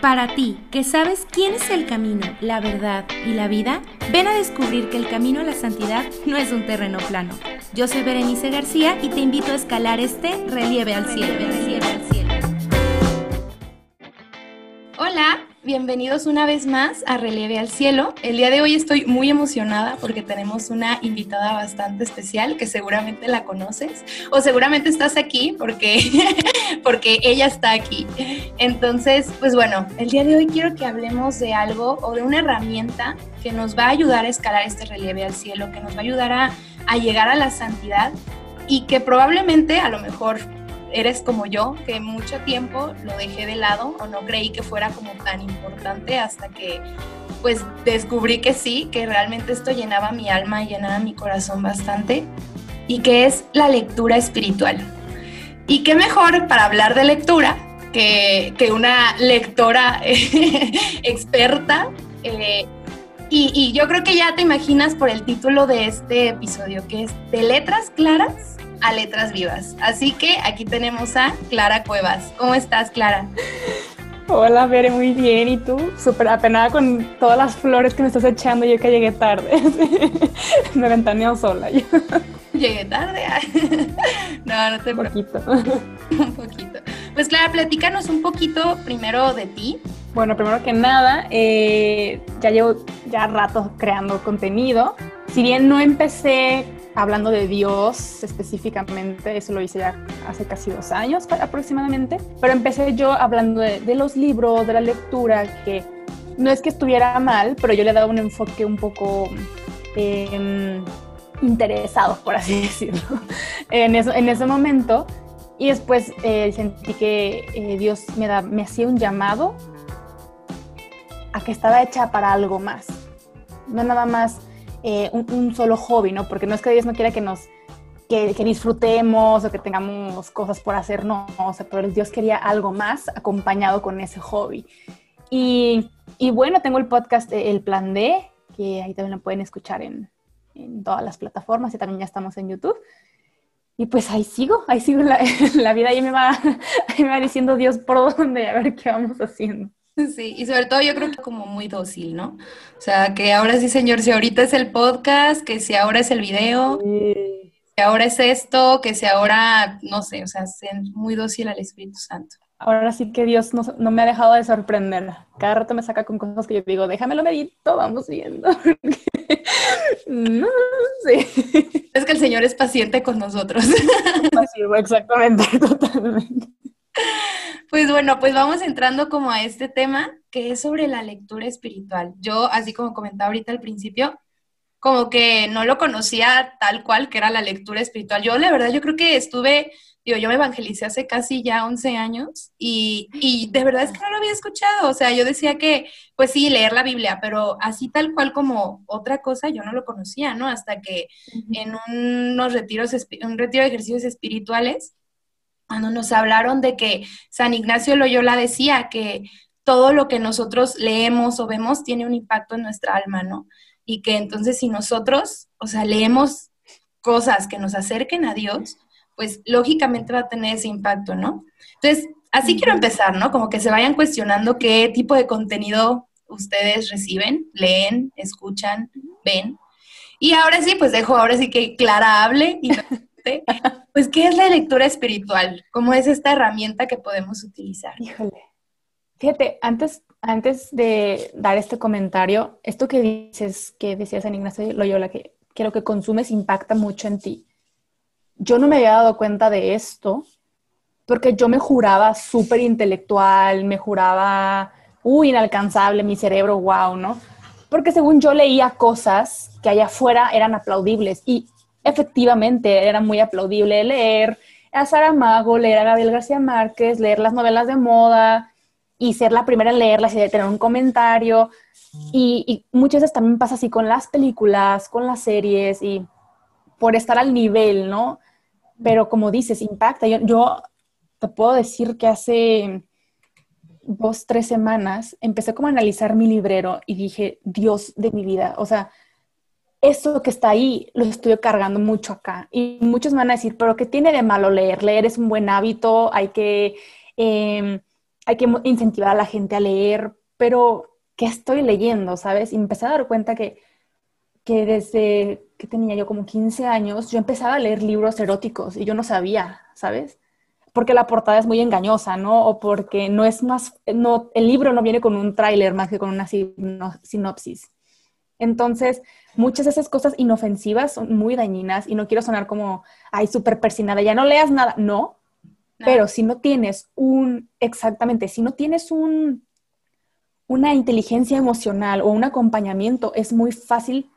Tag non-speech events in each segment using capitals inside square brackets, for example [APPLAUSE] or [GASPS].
Para ti, que sabes quién es el camino, la verdad y la vida, ven a descubrir que el camino a la santidad no es un terreno plano. Yo soy Berenice García y te invito a escalar este relieve al cielo. Bienvenidos una vez más a Relieve al Cielo. El día de hoy estoy muy emocionada porque tenemos una invitada bastante especial que seguramente la conoces o seguramente estás aquí porque, [LAUGHS] porque ella está aquí. Entonces, pues bueno, el día de hoy quiero que hablemos de algo o de una herramienta que nos va a ayudar a escalar este relieve al cielo, que nos va a ayudar a, a llegar a la santidad y que probablemente a lo mejor eres como yo, que mucho tiempo lo dejé de lado o no creí que fuera como tan importante hasta que pues descubrí que sí, que realmente esto llenaba mi alma llenaba mi corazón bastante y que es la lectura espiritual. Y qué mejor para hablar de lectura que, que una lectora [LAUGHS] experta. Eh, y, y yo creo que ya te imaginas por el título de este episodio, que es De letras claras a letras vivas. Así que aquí tenemos a Clara Cuevas. ¿Cómo estás, Clara? Hola, Bere, muy bien. ¿Y tú? Súper apenada con todas las flores que me estás echando. Yo que llegué tarde. [LAUGHS] me ventaneo sola. [LAUGHS] Llegué tarde. [LAUGHS] no, no te Un poquito. un poquito. Pues Clara, platícanos un poquito primero de ti. Bueno, primero que nada, eh, ya llevo ya rato creando contenido. Si bien no empecé hablando de Dios específicamente, eso lo hice ya hace casi dos años aproximadamente, pero empecé yo hablando de, los libros, de la lectura, que no es que estuviera mal, pero yo le daba un enfoque un poco eh, por así [LAUGHS] decirlo, en, eso, en ese momento. Y después eh, sentí que eh, Dios me, da, me hacía un llamado a que estaba hecha para algo más. No nada más eh, un, solo hobby, ¿no? Porque no es que Dios no quiera que nos que, disfrutemos o que tengamos cosas por hacer, no, pero Dios quería algo más acompañado con ese hobby. Y, bueno, tengo el podcast El Plan D, que ahí también lo pueden escuchar en, todas las plataformas y también ya estamos en YouTube. Y pues ahí sigo, ahí sigo la, [LAUGHS] la vida, ahí me, va, [LAUGHS] ahí me va diciendo Dios por dónde, a ver qué vamos haciendo. [LAUGHS] Sí, y sobre todo yo creo que como muy dócil, ¿no? O sea, que ahora sí, señor, si ahorita es el podcast, que si ahora es el video, que ahora es esto, que si ahora, no sé, o sea, muy dócil al Espíritu Santo. Ahora sí que Dios no, no, me ha dejado de sorprender. Cada rato me saca con cosas que yo digo, déjamelo medito, vamos viendo. [LAUGHS] no sé. Es que el Señor es paciente con nosotros. exactamente, [LAUGHS] totalmente. Pues bueno, pues vamos entrando como a este tema que es sobre la lectura espiritual. Yo, así como comentaba ahorita al principio, como que no lo conocía tal cual que era la lectura espiritual. Yo, la verdad, yo creo que estuve, digo, yo me evangelicé hace casi ya 11 años y, y de verdad es que no lo había escuchado. O sea, yo decía que, pues sí, leer la Biblia, pero así tal cual como otra cosa, yo no lo conocía, ¿no? Hasta que en unos retiros, un retiro de ejercicios espirituales, cuando nos hablaron de que San Ignacio Loyola decía que todo lo que nosotros leemos o vemos tiene un impacto en nuestra alma, ¿no? Y que entonces si nosotros, o sea, leemos cosas que nos acerquen a Dios, pues lógicamente va a tener ese impacto, ¿no? Entonces, así quiero empezar, ¿no? Como que se vayan cuestionando qué tipo de contenido ustedes reciben, leen, escuchan, ven. Y ahora sí, pues dejo ahora sí que Clara hable y [LAUGHS] pues, ¿qué es la lectura espiritual? ¿Cómo es esta herramienta que podemos utilizar? Híjole. Fíjate, antes, antes de dar este comentario, esto que dices, que decías en Ignacio Loyola, que, que lo que consumes impacta mucho en ti. Yo no me había dado cuenta de esto porque yo me juraba súper intelectual, me juraba, uy, inalcanzable, mi cerebro, wow, ¿no? Porque según yo leía cosas que allá afuera eran aplaudibles y efectivamente era muy aplaudible leer a Saramago, leer a Gabriel García Márquez, leer las novelas de moda y ser la primera en leerlas y tener un comentario. Y, muchas veces también pasa así con las películas, con las series y por estar al nivel, ¿no? Pero como dices, impacta. Yo, yo te puedo decir que hace dos, tres semanas empecé como a analizar mi librero y dije, Dios de mi vida, o sea, eso que está ahí lo estoy cargando mucho acá. Y muchos van a decir, pero ¿qué tiene de malo leer? Leer es un buen hábito, hay que, em, hay que incentivar a la gente a leer, pero ¿qué estoy leyendo? ¿Sabes? Y empecé a dar cuenta que, que desde que tenía yo como 15 años, yo empezaba a leer libros eróticos y yo no sabía, ¿sabes? Porque la portada es muy engañosa, ¿no? O porque no es más, no, el libro no viene con un tráiler más que con una sinopsis. Entonces, muchas de esas cosas inofensivas son muy dañinas y no quiero sonar como, ay, súper persinada, ya no leas nada. No, pero si no tienes un, exactamente, si no tienes un, una inteligencia emocional o un acompañamiento, es muy fácil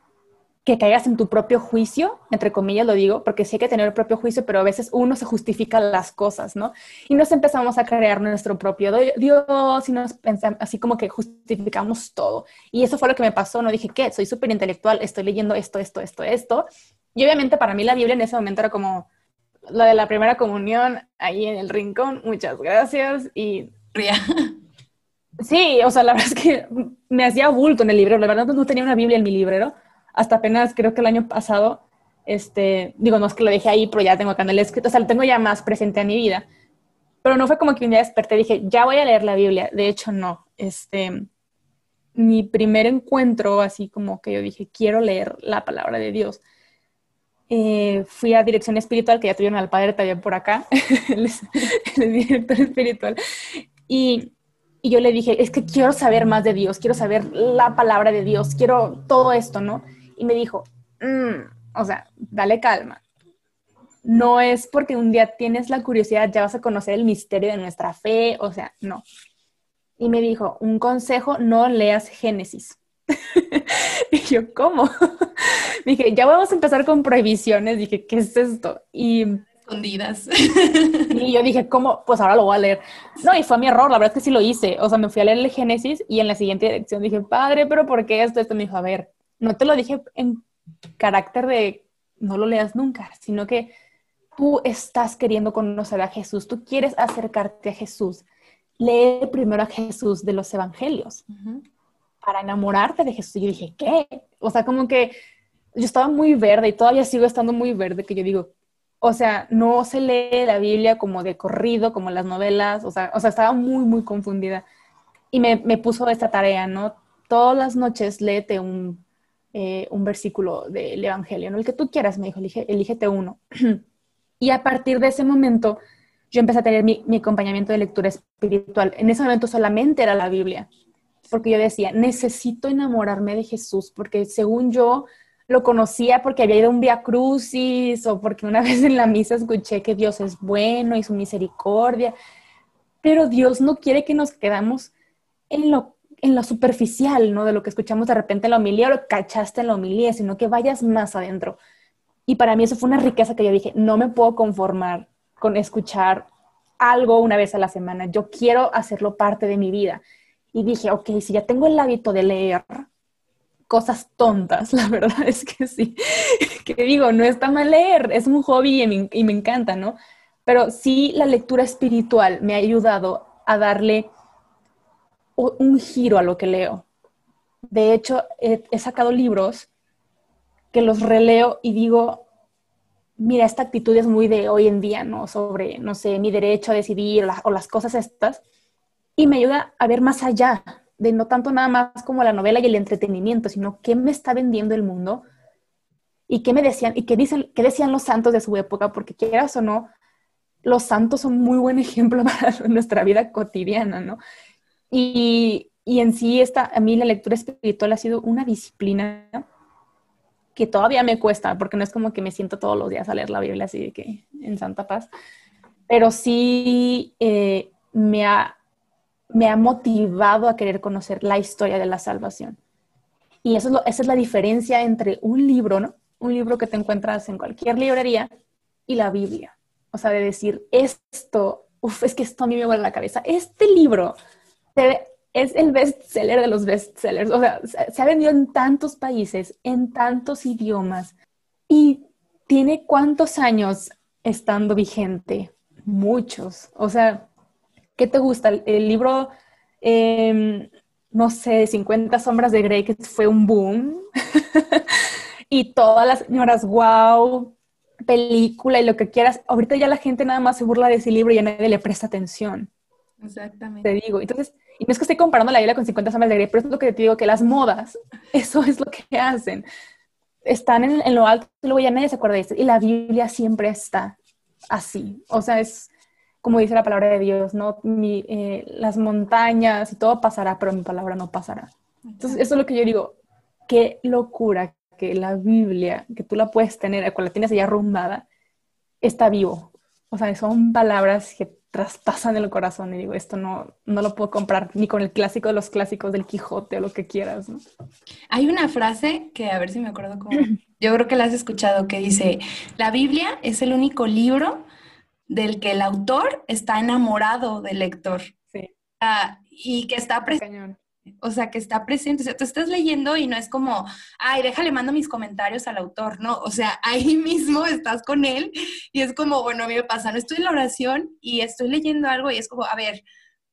que caigas en tu propio juicio, entre comillas lo digo, porque sí hay que tener el propio juicio, pero a veces uno se justifica las cosas, ¿no? Y nos empezamos a crear nuestro propio Dios y nos pensamos así como que justificamos todo. Y eso fue lo que me pasó, no dije, ¿qué? Soy súper intelectual, estoy leyendo esto, esto, esto, esto. Y obviamente para mí la Biblia en ese momento era como lo de la primera comunión ahí en el rincón, muchas gracias y... Sí, o sea, la verdad es que me hacía bulto en el librero, la verdad no tenía una Biblia en mi librero, hasta apenas creo que el año pasado, este, digo, no es que lo dejé ahí, pero ya tengo el escrito, o sea, lo tengo ya más presente en mi vida. Pero no fue como que un día desperté dije, ya voy a leer la Biblia. De hecho, no. Este, mi primer encuentro, así como que yo dije, quiero leer la palabra de Dios. Eh, fui a dirección espiritual, que ya tuvieron al padre también por acá, [LAUGHS] el, director espiritual. Y y yo le dije, es que quiero saber más de Dios, quiero saber la palabra de Dios, quiero todo esto, ¿no? Y me dijo, mm, o sea, dale calma. No es porque un día tienes la curiosidad, ya vas a conocer el misterio de nuestra fe, o sea, no. Y me dijo, un consejo, no leas Génesis. [LAUGHS] y yo, ¿cómo? [LAUGHS] dije, ya vamos a empezar con prohibiciones. Dije, ¿qué es esto? Y escondidas. [LAUGHS] Y yo dije, ¿cómo? Pues ahora lo voy a leer. No, y fue mi error, la verdad es que sí lo hice. O sea, me fui a leer el Génesis y en la siguiente dirección dije, padre, pero ¿por qué esto? Esto me dijo, a ver, no te lo dije en carácter de no lo leas nunca, sino que tú estás queriendo conocer a Jesús, tú quieres acercarte a Jesús. Lee primero a Jesús de los evangelios para enamorarte de Jesús. Y yo dije, ¿qué? O sea, como que yo estaba muy verde y todavía sigo estando muy verde, que yo digo, o sea, no se lee la Biblia como de corrido, como las novelas, o sea, o sea estaba muy, muy confundida. Y me, puso esta tarea, ¿no? Todas las noches léete un, eh, un versículo del Evangelio, ¿no? El que tú quieras, me dijo, elige, elígete uno. [CLEARS THROAT] y a partir de ese momento, yo empecé a tener mi, mi acompañamiento de lectura espiritual. En ese momento solamente era la Biblia, porque yo decía, necesito enamorarme de Jesús, porque según yo, lo conocía porque había ido a un Via Crucis o porque una [LAUGHS] vez en la misa escuché que Dios es bueno y su misericordia, pero Dios no quiere que nos quedamos en lo, en lo superficial, ¿no? De lo que escuchamos de repente en la homilía o lo cachaste en la homilía, sino que vayas más adentro. Y para mí eso fue una riqueza que yo dije, no me puedo conformar con escuchar algo una vez a la semana, yo quiero hacerlo parte de mi vida. Y dije, ok, si ya tengo el hábito de leer, cosas tontas, [LAUGHS] la verdad es que sí. [LAUGHS] Que digo, no está mal leer, es un hobby y me, encanta, ¿no? Pero sí la lectura espiritual me ha ayudado a darle un giro a lo que leo. De hecho, he, sacado libros que los releo y digo, mira, esta actitud es muy de hoy en día, ¿no? Sobre, no sé, mi derecho a decidir o las cosas estas. Y me ayuda a ver más allá, de no tanto nada más como la novela y el entretenimiento, sino qué me está vendiendo el mundo y qué me decían y qué dicen qué decían los santos de su época, porque quieras o no, los santos son muy buen [LAUGHS] ejemplo para nuestra vida cotidiana, ¿no? Y, y en sí esta, a mí la lectura espiritual ha sido una disciplina que todavía me cuesta, porque no es como que me siento todos los días a leer la Biblia así de que en santa paz, pero sí eh, me ha me ha motivado a querer conocer la historia de la salvación. Y eso es esa es la diferencia entre un libro, ¿no? Un libro que te encuentras en cualquier librería y la Biblia. O sea, de decir, esto, uf, es que esto a mí me vuelve la cabeza. Este libro es el bestseller de los bestsellers. O sea, se ha vendido en tantos países, en tantos idiomas. Y tiene cuántos años estando vigente? Muchos. O sea, ¿Qué te gusta? El, libro, em, no sé, 50 sombras de Grey, que fue un boom. [LAUGHS] y todas las señoras, wow, película y lo que quieras. Ahorita ya la gente nada más se burla de ese libro y ya nadie le presta atención. Exactamente. Te digo, entonces, y no es que esté comparando la Biblia con 50 sombras de Grey, pero es lo que te digo, que las modas, [LAUGHS] eso es lo que hacen. Están en, lo alto luego ya nadie se acuerda de esto. Y la Biblia siempre está así. O sea, es como dice la palabra de Dios, ¿no? Mi, eh, las montañas y todo pasará, pero mi palabra no pasará. Entonces, eso es lo que yo digo. Qué locura que la Biblia, que tú la puedes tener, cuando la tienes ya arrumbada, está vivo. O sea, son palabras que traspasan el corazón y digo, esto no, no lo puedo comprar ni con el clásico de los clásicos del Quijote o lo que quieras. ¿no? Hay una frase que a ver si me acuerdo cómo, yo creo que la has escuchado, que dice, la Biblia es el único libro del que el autor está enamorado del lector. Sí. Ah, y que está presente. O sea, que está presente. O sea, tú estás leyendo y no es como, ay, déjale, mando mis comentarios al autor, ¿no? O sea, [LAUGHS] ahí mismo estás con él y es como, bueno, a mí me pasa, no estoy en la oración y estoy leyendo algo y es como, a ver,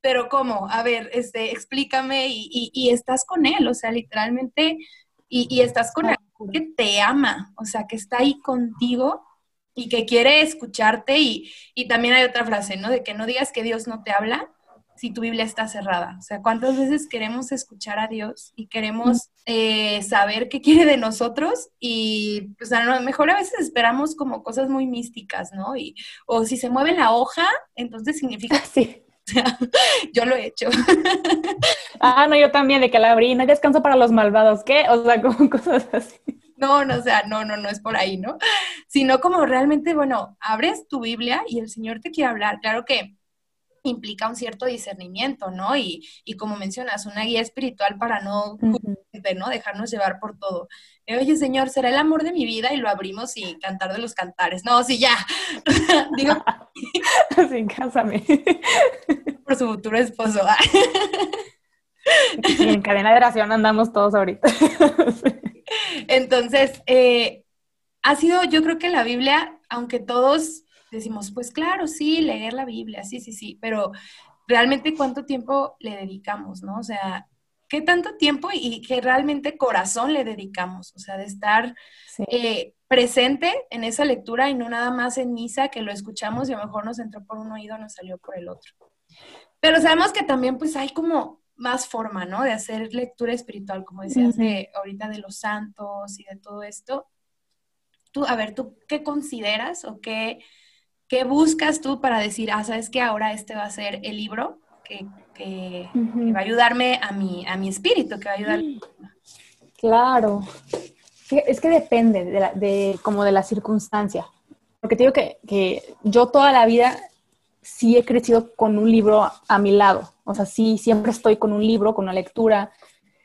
pero ¿cómo? A ver, este, explícame y, y, estás con él, o sea, literalmente, y, y estás con él que te ama, o sea, que está ahí contigo y que quiere escucharte y, y también hay otra frase, ¿no? De que no digas que Dios no te habla, si tu Biblia está cerrada. O sea, ¿cuántas veces queremos escuchar a Dios y queremos eh, saber qué quiere de nosotros? Y, pues, a lo mejor a veces esperamos como cosas muy místicas, ¿no? Y, o si se mueve la hoja, entonces significa... [LAUGHS] Sí. [LAUGHS] O sea, yo lo he hecho. [LAUGHS] Ah, no, yo también, de que la abrí, no hay descanso para los malvados, ¿qué? O sea, como cosas así. No, no, o sea, no, no, no es por ahí, ¿no? Sino como realmente, bueno, abres tu Biblia y el Señor te quiere hablar. Claro que implica un cierto discernimiento, ¿no? Y, y como mencionas, una guía espiritual para no, ¿no? Dejarnos llevar por todo. Oye, Señor, será el amor de mi vida y lo abrimos y cantar de los cantares. No, sí, ya. [LAUGHS] Digo. [LAUGHS] sí, cásame. [LAUGHS] por su futuro esposo. y en cadena de oración andamos todos ahorita. Entonces, eh, ha sido, yo creo que la Biblia, aunque todos decimos, pues claro, sí, leer la Biblia, sí, sí, sí, pero realmente cuánto tiempo le dedicamos, ¿no? O sea, ¿qué tanto tiempo y qué realmente corazón le dedicamos? O sea, de estar eh, presente en esa lectura y no nada más en misa que lo escuchamos y a lo mejor nos entró por un oído, nos salió por el otro. Pero sabemos que también pues hay como más forma, ¿no? De hacer lectura espiritual, como decías de ahorita de los santos y de todo esto. Tú, a ver, ¿tú qué consideras o qué ¿Qué buscas tú para decir, ah, sabes que ahora este va a ser el libro que, va a ayudarme a mi, a mi espíritu, que va a ayudar? Claro. Es que depende de, la, de como de la circunstancia. Porque te digo que, que, yo toda la vida sí he crecido con un libro a mi lado. O sea, sí, siempre estoy con un libro, con una lectura.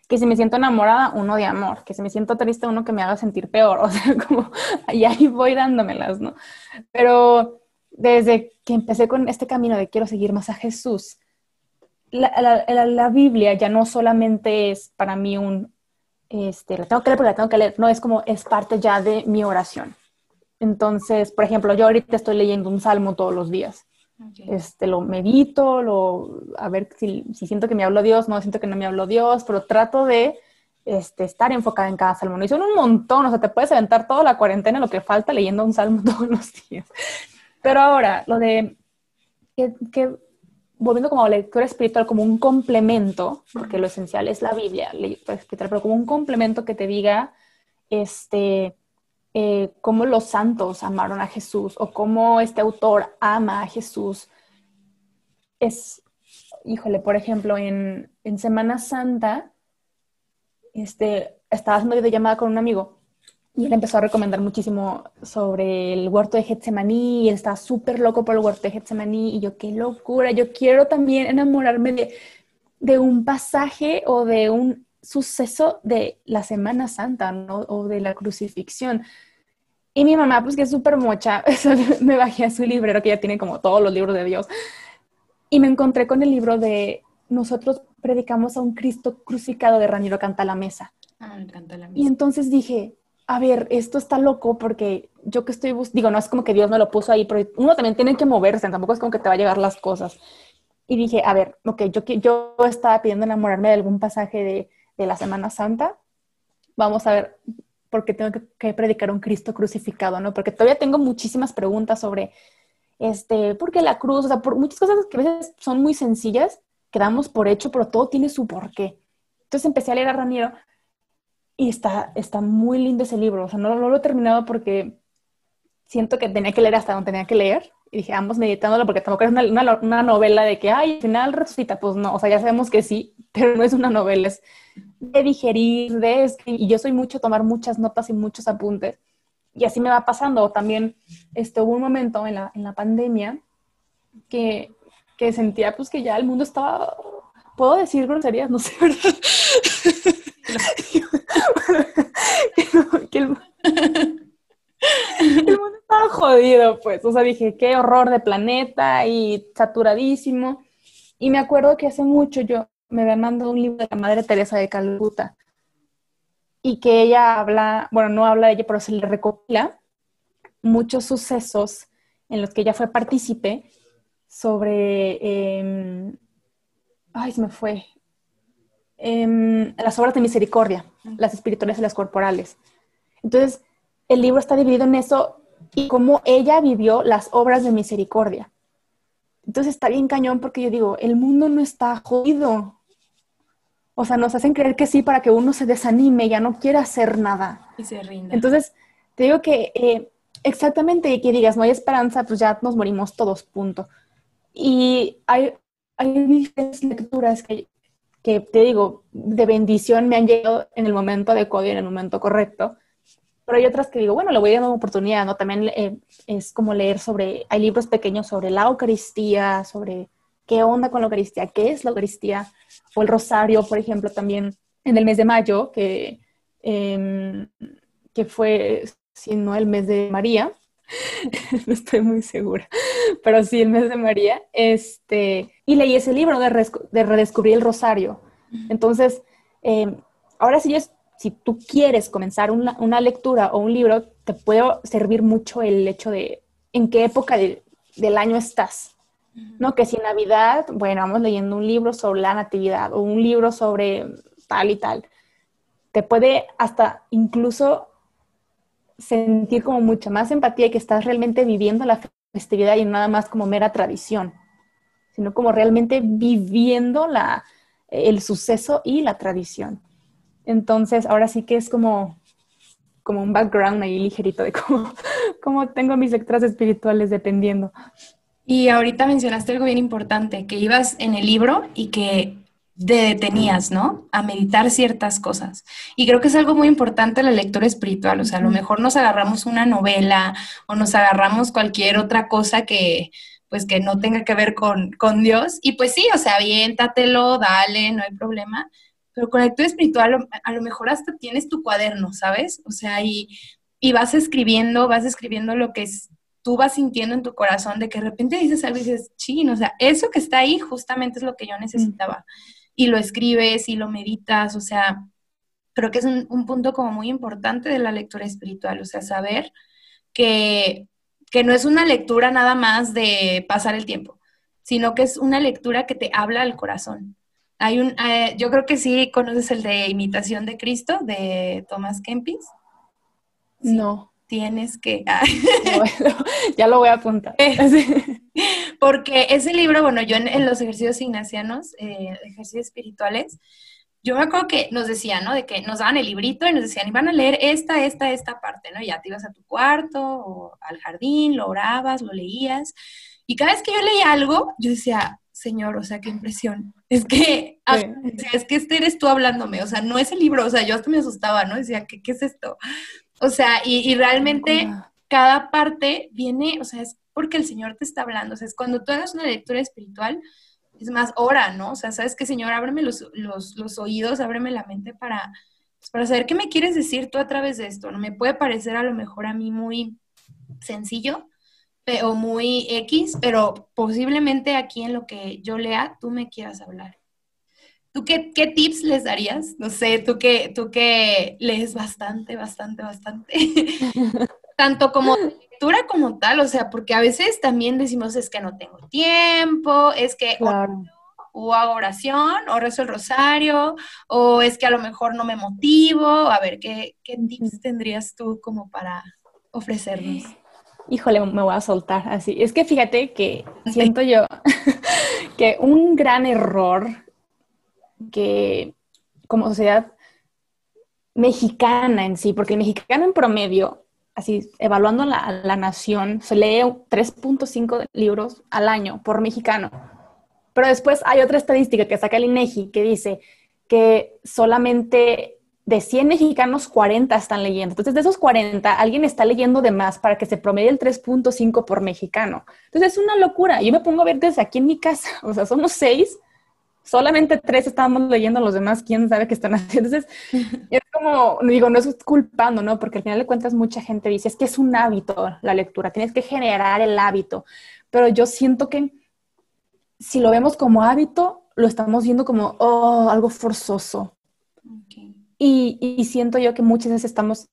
Que si me siento enamorada, uno de amor. Que si me siento triste, uno que me haga sentir peor. [LAUGHS] O sea, como, y ahí voy dándomelas, ¿no? Pero desde que empecé con este camino de quiero seguir más a Jesús, la, Biblia ya no solamente es para mí un, este, la tengo que leer porque la tengo que leer, no, es como, es parte ya de mi oración. Entonces, por ejemplo, yo ahorita estoy leyendo un salmo todos los días. Este, lo medito, lo, a ver si, siento que me habló Dios, no siento que no me habló Dios, pero trato de este, estar enfocada en cada salmo. Y son un montón, o sea, te puedes aventar toda la cuarentena, lo que falta leyendo un salmo [LAUGHS] todos los días. Pero ahora, lo de que, volviendo como a lectura espiritual, como un complemento, porque lo esencial es la Biblia, lectura espiritual, pero como un complemento que te diga, este, eh, cómo los santos amaron a Jesús o cómo este autor ama a Jesús. Es, híjole, por ejemplo, en, en Semana Santa, este, estaba haciendo llamada con un amigo y él empezó a recomendar muchísimo sobre el huerto de Getsemaní y él estaba súper loco por el huerto de Getsemaní y yo, qué locura, yo quiero también enamorarme de, de un pasaje o de un suceso de la Semana Santa ¿no? o de la crucifixión. Y mi mamá, pues que es súper mocha, [LAUGHS] me bajé a su librero que ya tiene como todos los libros de Dios y me encontré con el libro de Nosotros predicamos a un Cristo crucificado de Ramiro Canta la Mesa. Ah, Canta la Mesa. Y entonces dije, a ver, esto está loco porque yo que estoy, digo, no es como que Dios me lo puso ahí, pero uno también tiene que moverse, tampoco es como que te va a llegar las cosas. Y dije, a ver, ok, yo, yo estaba pidiendo enamorarme de algún pasaje de, de la Semana Santa, vamos a ver, porque tengo que, predicar un Cristo crucificado, ¿no? Porque todavía tengo muchísimas preguntas sobre este, porque la cruz, o sea, por muchas cosas que a veces son muy sencillas, que damos por hecho, pero todo tiene su porqué. Entonces empecé a leer a Raniero y está, está muy lindo ese libro. O sea, no, lo he terminado porque siento que tenía que leer hasta donde tenía que leer. Y dije, vamos meditándolo porque tampoco es una, una, novela de que, ay, al final resucita. Pues no, o sea, ya sabemos que sí, [LAUGHS] pero no es una novela, es de digerir, de escribir. Y yo soy mucho tomar muchas notas y muchos apuntes. Y así me va pasando. También este, hubo un momento en la, en la pandemia que, que sentía pues que ya el mundo estaba ¿Puedo decir groserías? No sé, [LAUGHS] ¿verdad? [LAUGHS] [LAUGHS] el, mundo estaba jodido, pues. O sea, dije, qué horror de planeta y saturadísimo. Y me acuerdo que hace mucho yo me habían mandado un libro de la Madre Teresa de Calcuta y que ella habla, bueno, no habla de ella, pero se le recopila muchos sucesos en los que ella fue partícipe sobre eh, ay, se me fue, em, las obras de misericordia, las espirituales y las corporales. Entonces, el libro está dividido en eso y cómo ella vivió las obras de misericordia. Entonces está bien cañón porque yo digo, el mundo no está jodido. O sea, nos hacen creer que sí para que uno se desanime, ya no quiera hacer nada. Y se rinda. Entonces, te digo que eh, exactamente que digas, no hay esperanza, pues ya nos morimos todos, punto. Y hay hay diferentes lecturas que, que, te digo, de bendición me han llegado en el momento adecuado y en el momento correcto. Pero hay otras que digo, bueno, le voy a dar una oportunidad, ¿no? También eh, es como leer sobre, hay libros pequeños sobre la Eucaristía, sobre qué onda con la Eucaristía, qué es la Eucaristía, o el Rosario, por ejemplo, también en el mes de mayo, que, em, que fue, si no, el mes de María, [LAUGHS] no estoy muy segura, pero sí, el mes de María, este, y leí ese libro de, redescubrir el rosario. Entonces, eh, ahora sí, es, si tú quieres comenzar una, lectura o un libro, te puede servir mucho el hecho de en qué época del año estás. ¿no? Que si en Navidad, bueno, vamos leyendo un libro sobre la natividad o un libro sobre tal y tal. Te puede hasta incluso sentir como mucha más empatía y que estás realmente viviendo la festividad y nada más como mera tradición, sino como realmente viviendo la, el suceso y la tradición. Entonces, ahora sí que es como, como un background ahí ligerito de cómo, [LAUGHS] cómo tengo mis lecturas espirituales dependiendo. Y ahorita mencionaste algo bien importante, que ibas en el libro y que detenías, ¿no? A meditar ciertas cosas. Y creo que es algo muy importante la lectura espiritual. O sea, a lo mejor nos agarramos una novela o nos agarramos cualquier otra cosa que, pues, que no tenga que ver con, con Dios. Y pues sí, o sea, aviéntatelo, dale, no hay problema. Pero con la lectura espiritual a lo mejor hasta tienes tu cuaderno, ¿sabes? O sea, y, y vas escribiendo, vas escribiendo lo que es, tú vas sintiendo en tu corazón de que de repente dices algo y dices, chin, o sea, eso que está ahí justamente es lo que yo necesitaba y lo escribes y lo meditas, o sea, creo que es un, punto como muy importante de la lectura espiritual, o sea, saber que, que no es una lectura nada más de pasar el tiempo, sino que es una lectura que te habla al corazón. Hay un, eh, yo creo que sí conoces el de Imitación de Cristo de Thomas Kempis. No tienes que... [LAUGHS] [LAUGHS] ya lo voy a apuntar. [LAUGHS] Porque ese libro, bueno, yo en, los ejercicios ignacianos, eh, ejercicios espirituales, yo me acuerdo que nos decían, ¿no? De que nos daban el librito y nos decían, iban a leer esta, esta, esta parte, ¿no? Ya te ibas a tu cuarto o al jardín, lo orabas, lo leías. Y cada vez que yo leía algo, yo decía, Señor, o sea, qué impresión. Es que, es que este eres tú hablándome, o sea, no es el libro, o sea, yo hasta me asustaba, ¿no? Decía, ¿qué, qué es esto? O sea, y, realmente cada parte viene, o sea, es porque el Señor te está hablando. O sea, es cuando tú hagas una lectura espiritual, es más, ora, ¿no? O sea, ¿sabes qué, Señor? Ábreme los, los, oídos, ábreme la mente para, pues, para saber qué me quieres decir tú a través de esto. ¿no? Me puede parecer a lo mejor a mí muy sencillo o muy X, pero posiblemente aquí en lo que yo lea, tú me quieras hablar. ¿Tú qué, qué, tips les darías? No sé, tú que, tú que lees bastante, bastante, bastante. [LAUGHS] Tanto como lectura como tal, o sea, porque a veces también decimos es que no tengo tiempo, es que o, hago oración, o rezo el rosario, o es que a lo mejor no me motivo. A ver, ¿qué, qué tips tendrías tú como para ofrecernos? híjole, me voy a soltar así. Es que fíjate que [LAUGHS] siento yo [LAUGHS] que un gran error que como sociedad mexicana en sí, porque el mexicano en promedio, así evaluando la, la nación, se lee 3.5 libros al año por mexicano. Pero después hay otra estadística que saca el INEGI que dice que solamente de 100 mexicanos, 40 están leyendo. Entonces, de esos 40, alguien está leyendo de más para que se promedie el 3.5 por mexicano. Entonces, es una locura. Yo me pongo a ver desde aquí en mi casa, [LAUGHS] o sea, somos seis, solamente tres estamos leyendo, los demás, quién sabe qué están [LAUGHS] haciendo. Entonces, es como, digo, no es culpando, ¿no? Porque al final de cuentas mucha gente dice, es que es un hábito la lectura, tienes que generar el hábito. Pero yo siento que si lo vemos como hábito, lo estamos viendo como, oh, algo forzoso. Y, siento yo que muchas veces estamos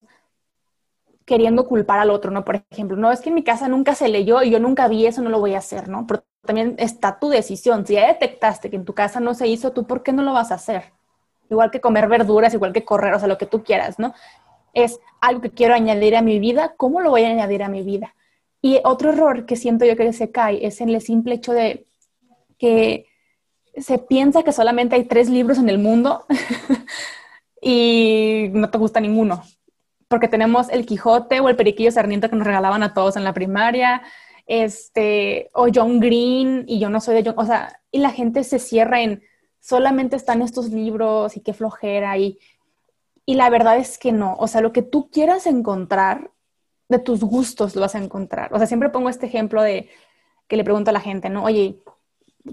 queriendo culpar al otro, ¿no? Por ejemplo, no, es que en mi casa nunca se leyó y yo nunca vi eso, no lo voy a hacer, ¿no? Pero también está tu decisión. Si ya detectaste que en tu casa no se hizo, ¿tú por qué no lo vas a hacer? Igual que comer verduras, igual que correr, o sea, lo que tú quieras, ¿no? Es algo que quiero añadir a mi vida, ¿cómo lo voy a añadir a mi vida? Y otro error que siento yo que se cae es en el simple hecho de que se piensa que solamente hay tres libros en el mundo [LAUGHS] y no te gusta ninguno, porque tenemos el Quijote o el Periquillo Sarniento que nos regalaban a todos en la primaria, este, o John Green, y yo no soy de John, o sea, y la gente se cierra en solamente están estos libros y qué flojera, y, y la verdad es que no, o sea, lo que tú quieras encontrar, de tus gustos lo vas a encontrar. O sea, siempre pongo este ejemplo de que le pregunto a la gente, ¿no? Oye,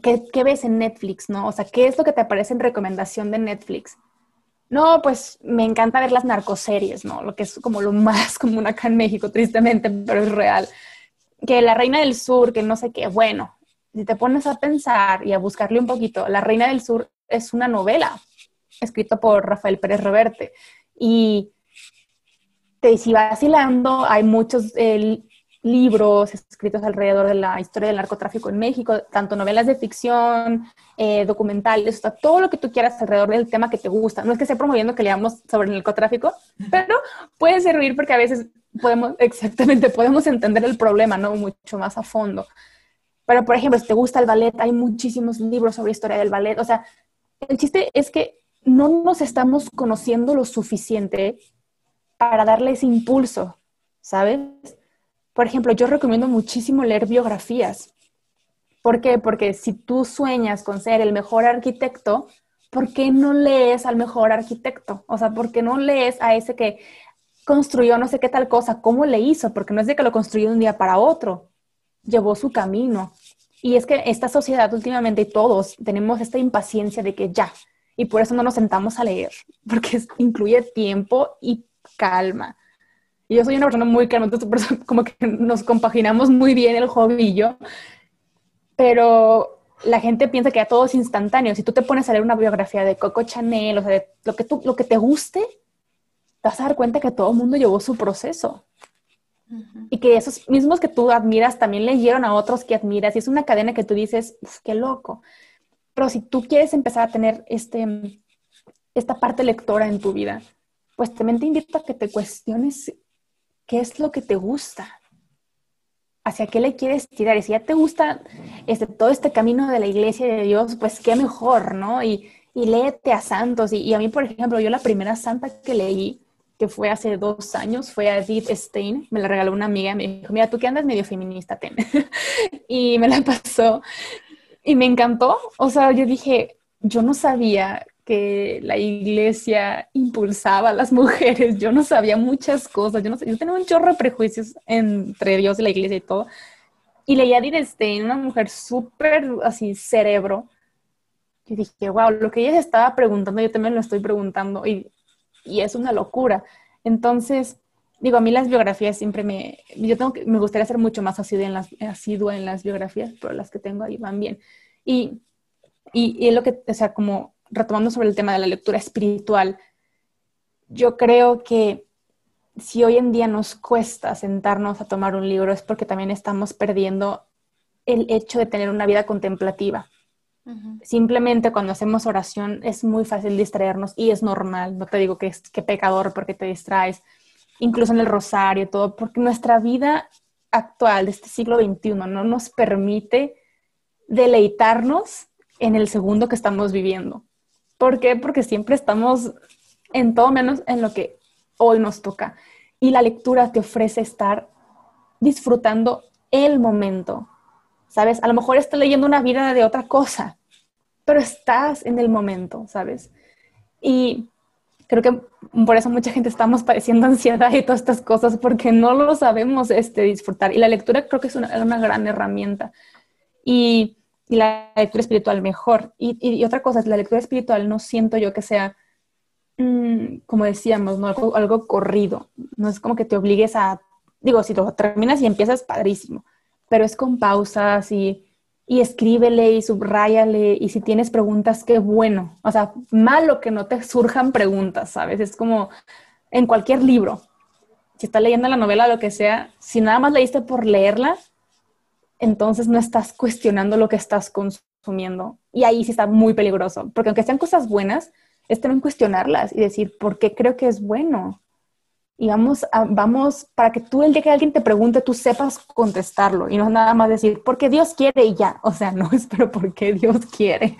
¿qué, ¿qué, ves en Netflix, no? O sea, ¿qué es lo que te aparece en recomendación de Netflix? No, pues me encanta ver las narcoseries, ¿no? Lo que es como lo más [LAUGHS] común acá en México, tristemente, pero es real. Que La Reina del Sur, que no sé qué, bueno, si te pones a pensar y a buscarle un poquito, La Reina del Sur es una novela escrita por Rafael Pérez Reverte. Y te si vacilando, hay muchos eh, libros escritos alrededor de la historia del narcotráfico en México, tanto novelas de ficción, eh, documentales, todo lo que tú quieras alrededor del tema que te gusta. No es que esté promoviendo que leamos sobre el narcotráfico, pero puede servir porque a veces podemos, exactamente, podemos entender el problema, ¿no? Mucho más a fondo. Pero, por ejemplo, si te gusta el ballet, hay muchísimos libros sobre historia del ballet. O sea, el chiste es que no nos estamos conociendo lo suficiente para darle ese impulso, ¿sabes? Por ejemplo, yo recomiendo muchísimo leer biografías. ¿Por qué? Porque si tú sueñas con ser el mejor arquitecto, ¿por qué no lees al mejor arquitecto? O sea, ¿por qué no lees a ese que construyó no sé qué tal cosa? ¿Cómo le hizo? Porque no es de que lo construyó de un día para otro. Llevó su camino. Y es que esta sociedad últimamente todos tenemos esta impaciencia de que ya, y por eso no nos sentamos a leer, [LAUGHS] porque incluye tiempo y calma. Y yo soy una persona muy calma, entonces [LAUGHS] como que nos compaginamos muy bien el hobby y yo. Pero la gente piensa que ya todo es instantáneo. Si tú te pones a leer una biografía de Coco Chanel, o sea, de lo que, tú, lo que te guste, te vas a dar cuenta que todo el mundo llevó su proceso. Y que esos mismos que tú admiras también leyeron a otros que admiras. Y es una cadena que tú dices, qué loco. Pero si tú quieres empezar a tener este, esta parte lectora en tu vida, pues también te invito a que te cuestiones qué es lo que te gusta, hacia qué le quieres tirar. Y si ya te gusta este, todo este camino de la iglesia de Dios, pues qué mejor, ¿no? Y, y léete a santos. Y, a mí, por ejemplo, yo la primera santa que leí, que fue hace dos años, fue a Edith Stein. Me la regaló una amiga. Me dijo, mira, tú que andas medio feminista, ten. [LAUGHS] y me la pasó. Y me encantó. O sea, yo dije, yo no sabía que la iglesia impulsaba a las mujeres. Yo no sabía muchas cosas. Yo, no yo tenía un chorro de prejuicios entre Dios y la iglesia y todo. Y leía a Stein, una mujer súper así, cerebro. Y dije, wow, lo que ella se estaba preguntando, yo también lo estoy preguntando. Y, y es una locura. Entonces, digo, a mí las biografías siempre me, yo tengo que, me gustaría ser mucho más asidua en las, en las biografías, pero las que tengo ahí van bien. Y, y, y es lo que, o sea, como retomando sobre el tema de la lectura espiritual, yo creo que si hoy en día nos cuesta sentarnos a tomar un libro es porque también estamos perdiendo el hecho de tener una vida contemplativa. Simplemente cuando hacemos oración es muy fácil distraernos y es normal, no te digo que es que pecador porque te distraes, incluso en el rosario, todo, porque nuestra vida actual, de este siglo XXI, no nos permite deleitarnos en el segundo que estamos viviendo. ¿Por qué? Porque siempre estamos en todo menos en lo que hoy nos toca. Y la lectura te ofrece estar disfrutando el momento. ¿Sabes? A lo mejor estás leyendo una vida de otra cosa, pero estás en el momento, ¿sabes? Y creo que por eso mucha gente estamos padeciendo [LAUGHS] ansiedad y todas estas cosas, porque no lo sabemos este, disfrutar. Y la lectura creo que es una, una gran herramienta. Y, y, la lectura espiritual mejor. Y, y, otra cosa es, la lectura espiritual no siento yo que sea, mmm, como decíamos, ¿no? algo, algo corrido. No es como que te obligues a, digo, si lo terminas y empiezas, padrísimo, pero es con pausas y y escríbele y subráyale y si tienes preguntas, qué bueno. O sea, malo que no te surjan preguntas, ¿sabes? Es como en cualquier libro. Si estás leyendo la novela lo que sea, si nada más leíste por leerla, entonces no estás cuestionando lo que estás consumiendo. Y ahí sí está muy peligroso, porque aunque sean cosas buenas, es también cuestionarlas y decir, ¿por qué creo que es bueno? Y vamos, a, vamos para que tú el día que alguien te pregunte, tú sepas contestarlo y no nada más decir, porque Dios quiere y ya, o sea, [LAUGHS] no es, pero porque Dios quiere.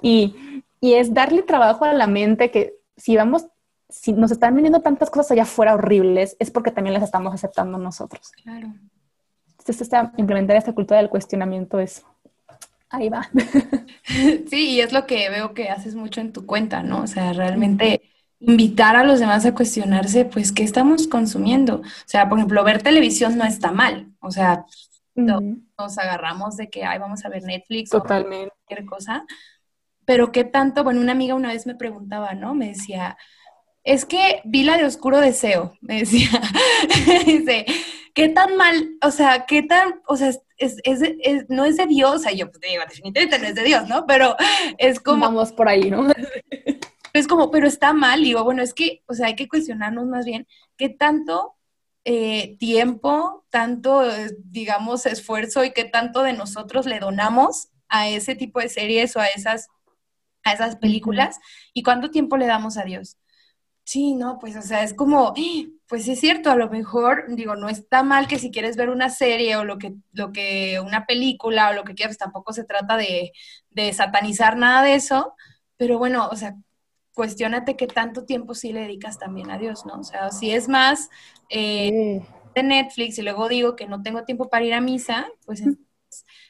Y, y es darle trabajo a la mente que si vamos, si nos están viniendo tantas cosas allá afuera horribles, es porque también las estamos aceptando nosotros. Claro. Entonces, esta, implementar esta cultura del cuestionamiento es, ahí va. [LAUGHS] Sí, y es lo que veo que haces mucho en tu cuenta, ¿no? O sea, realmente invitar a los demás a cuestionarse, pues, ¿qué estamos consumiendo? O sea, por ejemplo, ver televisión no está mal. O sea, nos agarramos de que, ay, vamos a ver Netflix Totalmente. o cualquier cosa. Pero qué tanto, bueno, una amiga una vez me preguntaba, ¿no? Me decía, es que vi la de Oscuro Deseo, [LAUGHS] me decía. Dice, ¿qué tan mal, o sea, qué tan, o sea, es, es, es, no es de Dios, o sea, yo pues, digo, definitivamente no es de Dios, ¿no? Pero es como... Vamos por ahí, ¿no? [LAUGHS] es como, pero está mal. Digo, bueno, es que, o sea, hay que cuestionarnos más bien qué tanto eh, tiempo, tanto, eh, digamos, esfuerzo y qué tanto de nosotros le donamos a ese tipo de series o a esas, a esas películas y cuánto tiempo le damos a Dios. Sí, no, pues, o sea, es como, [GASPS] pues es cierto, a lo mejor, digo, no está mal que si quieres ver una serie o lo que, lo que, una película o lo que quieras, tampoco se trata de, de satanizar nada de eso, pero bueno, o sea, cuestionate qué tanto tiempo sí le dedicas también a Dios, ¿no? O sea, si es más eh, de Netflix y luego digo que no tengo tiempo para ir a misa, pues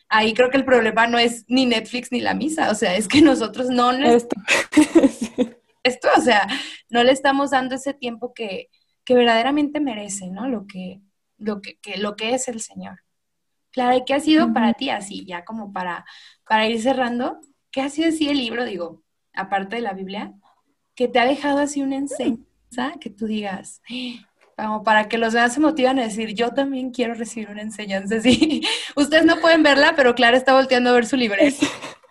ahí creo que el problema no es ni Netflix ni la misa, o sea, es que nosotros no esto. [LAUGHS] esto, o sea, no le estamos dando ese tiempo que, que verdaderamente merece, ¿no? Lo que, lo que, lo que es el Señor. Claro, ¿y qué ha sido para ti así, ya como para, para ir cerrando? ¿Qué ha sido así el libro, digo, aparte de la Biblia? Que te ha dejado así una enseñanza que tú digas, como para que los demás se motivan a decir, yo también quiero recibir una enseñanza así. [LAUGHS] Ustedes no pueden verla, pero Clara está volteando a ver su libreta.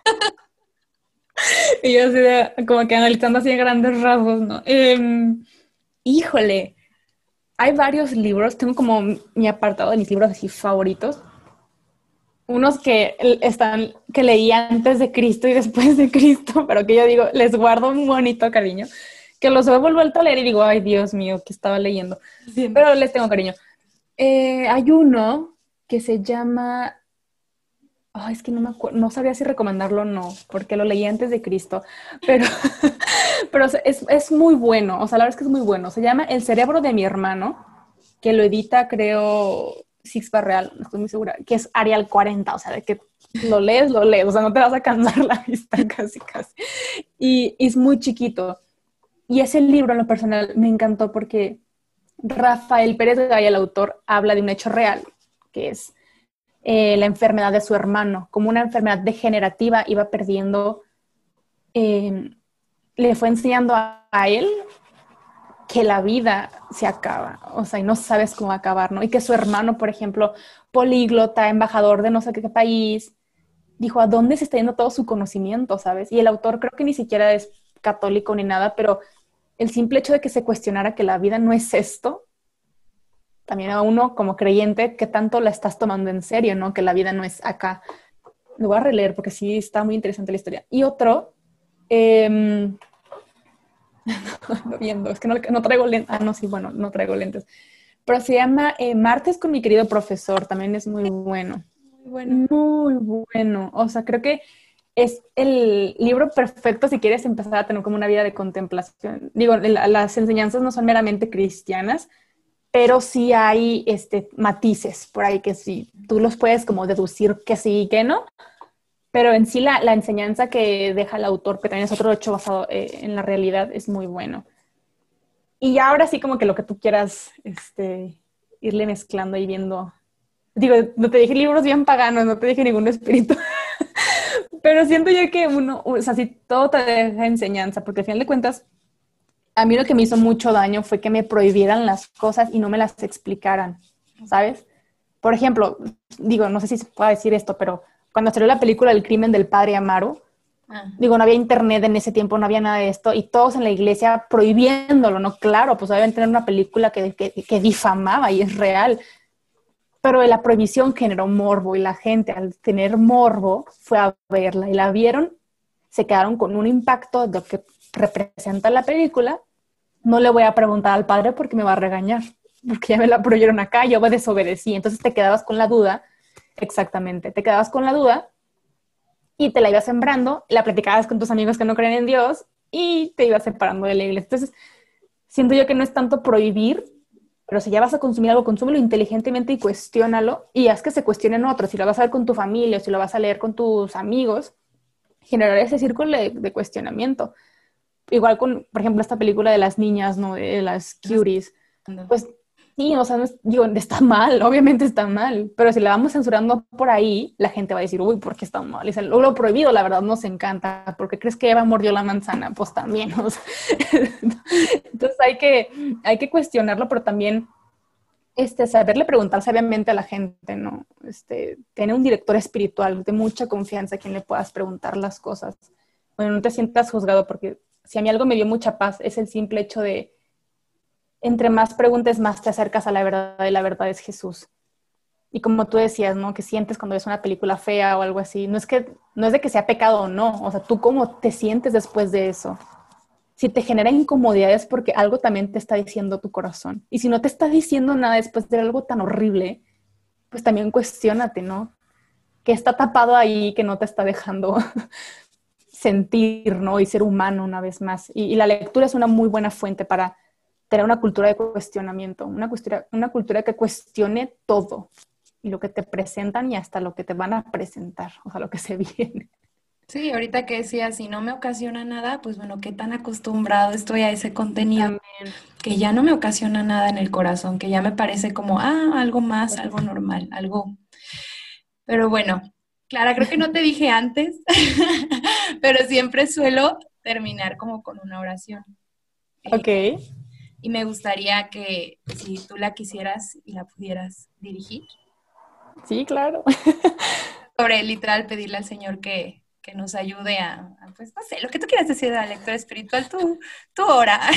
[LAUGHS] y yo así como que analizando así en grandes rasgos, ¿no? Em, híjole, hay varios libros, tengo como mi apartado de mis libros así favoritos, unos que están, que leí antes de Cristo y [LAUGHS] después de Cristo, pero que yo digo, les guardo un bonito cariño, que los he vuelto a leer y digo, ay Dios mío, que estaba leyendo, pero les tengo cariño. Eh, hay uno que se llama, ay, es que no me acuerdo, no sabía si recomendarlo o no, porque lo leí antes de Cristo, [LAUGHS] pero, pero es, es muy bueno, o sea, la verdad es que es muy bueno. Se llama El cerebro de mi hermano, que lo edita, creo, Six Real, no estoy muy segura, que es Arial 40, o sea, de que lo lees, lo lees, o sea, no te vas a cansar [LAUGHS] la vista casi, casi. Y, es muy chiquito. Y ese libro en lo personal me encantó porque Rafael Pérez Gaya, el autor, habla de un hecho real, que es eh, la enfermedad de su hermano. Como una enfermedad degenerativa iba perdiendo, eh, le fue enseñando a él que la vida se acaba, o sea, y no sabes cómo acabar, ¿no? Y que su hermano, por ejemplo, políglota, embajador de no sé qué país, dijo, ¿a dónde se está yendo todo su conocimiento, sabes? Y el autor creo que ni siquiera es católico ni nada, pero el simple hecho de que se cuestionara que la vida no es esto, también a uno como creyente, ¿qué tanto la estás tomando en serio, no? Que la vida no es acá. Lo voy a releer porque sí está muy interesante la historia. Y otro, eh, [LAUGHS] viendo, es que no, traigo lentes. Ah, no, sí, bueno, no traigo lentes. pero se llama eh, Martes con mi querido profesor, también es muy bueno. Muy bueno. Muy bueno. O sea, creo que es el libro perfecto si quieres empezar a tener como una vida de contemplación. Digo, las enseñanzas no son meramente cristianas, pero sí hay este, matices por ahí que sí, tú los puedes como deducir que sí y que no, pero en sí la, la, enseñanza que deja el autor, que también es otro hecho basado eh, en la realidad, es muy bueno. Y ahora sí como que lo que tú quieras este, irle mezclando y viendo. Digo, no te dije libros bien paganos, no te dije ningún espíritu. [LAUGHS] pero siento yo que uno, o sea, si todo te deja enseñanza, porque al final de cuentas, a mí lo que me hizo mucho daño fue que me prohibieran las cosas y no me las explicaran, ¿sabes? Por ejemplo, digo, no sé si se puede decir esto, pero cuando salió la película El crimen del padre Amaro, ah. digo, no había internet en ese tiempo, no había nada de esto, y todos en la iglesia prohibiéndolo, ¿no? Claro, pues deben tener una película que, que, difamaba y es real. Pero la prohibición generó morbo y la gente al tener morbo fue a verla y la vieron, se quedaron con un impacto de lo que representa la película. No le voy a preguntar al padre porque me va a regañar, porque ya me la prohibieron acá, yo desobedecí. Entonces te quedabas con la duda Exactamente, te quedabas con la duda y te la ibas sembrando, la platicabas con tus amigos que no creen en Dios y te ibas separando de la iglesia. Entonces, siento yo que no es tanto prohibir, pero si ya vas a consumir algo, consúmelo inteligentemente y cuestiónalo y haz que se cuestionen otros. Si lo vas a ver con tu familia o si lo vas a leer con tus amigos, generar ese círculo de, cuestionamiento. Igual con, por ejemplo, esta película de las niñas, ¿no? De las cuties. Pues Sí, o sea, no digo, está mal, [LAUGHS] obviamente está mal, pero si la vamos censurando por ahí, la gente va a decir, uy, ¿por qué está mal? Y lo, prohibido, la verdad, nos encanta, porque crees que Eva mordió la manzana, pues también, [LAUGHS] o sea, entonces hay que, hay que cuestionarlo, pero también este, saberle preguntar sabiamente a la gente, ¿no? Este, tener un director espiritual de mucha confianza a quien le puedas preguntar las cosas. Bueno, no te sientas juzgado, porque si a mí algo me dio mucha paz, es el simple hecho de entre más preguntes, más te acercas a la verdad y la verdad es Jesús. Y como tú decías, ¿no? Que sientes cuando ves una película fea o algo así. No es que no es de que sea pecado o no, o sea, tú cómo te sientes después de eso. Si te genera incomodidades porque algo también te está diciendo tu corazón. Y si no te está diciendo nada después de algo tan horrible, pues también cuestionate, ¿no? Que está tapado ahí, que no te está dejando [LAUGHS] sentir, ¿no? Y ser humano una vez más. y la lectura es una muy buena fuente para tener una cultura de cuestionamiento, una cultura, una cultura que cuestione todo y lo que te presentan y hasta lo que te van a presentar, o sea, lo que se [LAUGHS] viene. Sí, ahorita que decía, si no me ocasiona nada, pues bueno, qué tan acostumbrado estoy a ese contenido que ya no me ocasiona nada en el corazón, que ya me parece como, ah, algo más, algo normal, algo... Pero bueno, Clara, creo que no te dije antes, [LAUGHS] pero siempre suelo terminar como con una oración. Ok y me gustaría que si tú la quisieras y la pudieras dirigir. Sí, claro. [LAUGHS] Sobre literal pedirle al Señor que, nos ayude a, pues no sé, lo que tú quieras decir de la lectura espiritual, tú, tú ora. [LAUGHS]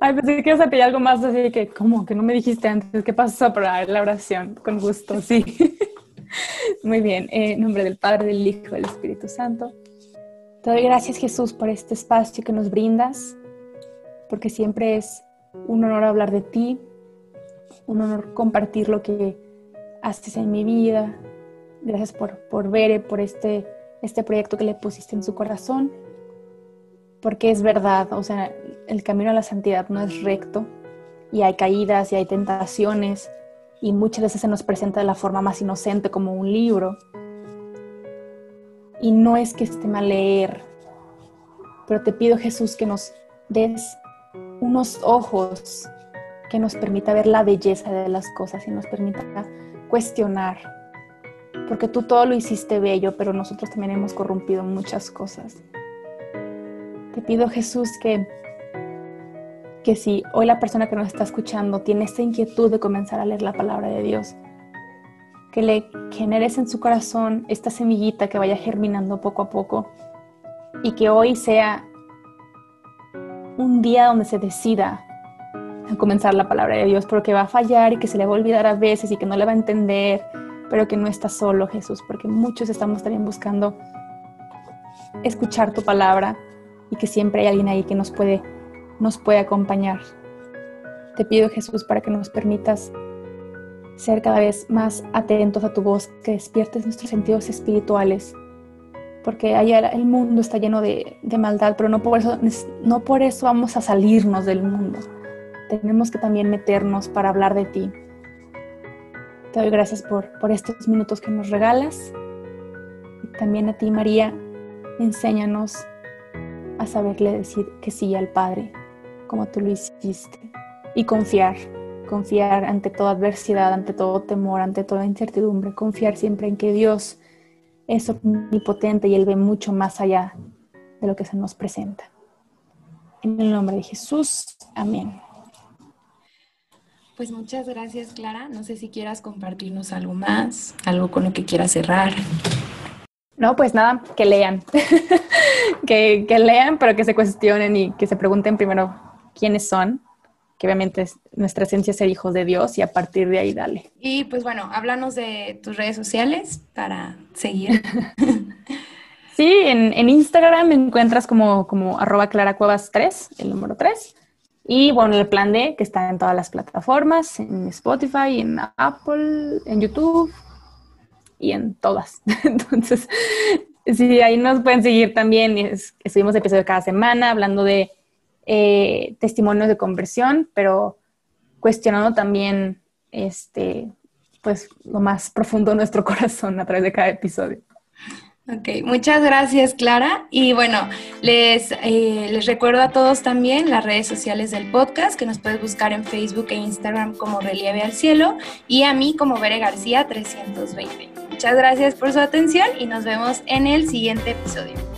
Ay, pues sí, quiero pedir algo más así que, ¿cómo? Que no me dijiste antes, ¿qué pasó para la oración? Con gusto, sí. [LAUGHS] Muy bien, en nombre del Padre, del Hijo, del Espíritu Santo. Te doy gracias, Jesús, por este espacio que nos brindas porque siempre es un honor hablar de ti, un honor compartir lo que haces en mi vida. Gracias por, por ver, por este, este proyecto que le pusiste en su corazón, porque es verdad, o sea, el camino a la santidad no es recto y hay caídas y hay tentaciones y muchas veces se nos presenta de la forma más inocente como un libro. Y no es que esté mal leer, pero te pido Jesús que nos des unos ojos que nos permita ver la belleza de las cosas y nos permita cuestionar. Porque tú todo lo hiciste bello, pero nosotros también hemos corrompido muchas cosas. Te pido Jesús que, que si hoy la persona que nos está escuchando tiene esta inquietud de comenzar a leer la palabra de Dios, que le generes en su corazón esta semillita que vaya germinando poco a poco y que hoy sea un día donde se decida a comenzar la palabra de Dios, porque va a fallar y que se le va a olvidar a veces y que no le va a entender, pero que no está solo Jesús, porque muchos estamos también buscando escuchar tu palabra y que siempre hay alguien ahí que nos puede, nos puede acompañar. Te pido Jesús para que nos permitas ser cada vez más atentos a tu voz, que despiertes nuestros sentidos espirituales, porque allá el mundo está lleno de, maldad, pero no por, eso, no por eso vamos a salirnos del mundo. Tenemos que también meternos para hablar de ti. Te doy gracias por, por estos minutos que nos regalas. Y también a ti, María, enséñanos a saberle decir que sí al Padre, como tú lo hiciste, y confiar confiar ante toda adversidad, ante todo temor, ante toda incertidumbre, confiar siempre en que Dios es omnipotente y Él ve mucho más allá de lo que se nos presenta. En el nombre de Jesús, amén. Pues muchas gracias, Clara. No sé si quieras compartirnos algo más, algo con lo que quieras cerrar. No, pues nada, que lean. [LAUGHS] que, que lean, pero que se cuestionen y que se pregunten primero quiénes son que obviamente es nuestra esencia es ser hijos de Dios y a partir de ahí dale. Y pues bueno, háblanos de tus redes sociales para seguir. [LAUGHS] sí, en, Instagram me encuentras como, como arroba claracuevas3, el número 3. Y bueno, el plan D, que está en todas las plataformas, en Spotify, en Apple, en YouTube y en todas. [LAUGHS] Entonces, sí, ahí nos pueden seguir también. Subimos episodios cada semana hablando de eh, testimonios de conversión, pero cuestionando también este, pues, lo más profundo de nuestro [LAUGHS] corazón a través de cada episodio. Ok, muchas gracias Clara. Y bueno, les, eh, les recuerdo a todos también las redes sociales del podcast, que nos puedes buscar en Facebook e Instagram como Relieve al Cielo y a mí como Bere García 320. Muchas gracias por su atención y nos vemos en el siguiente episodio.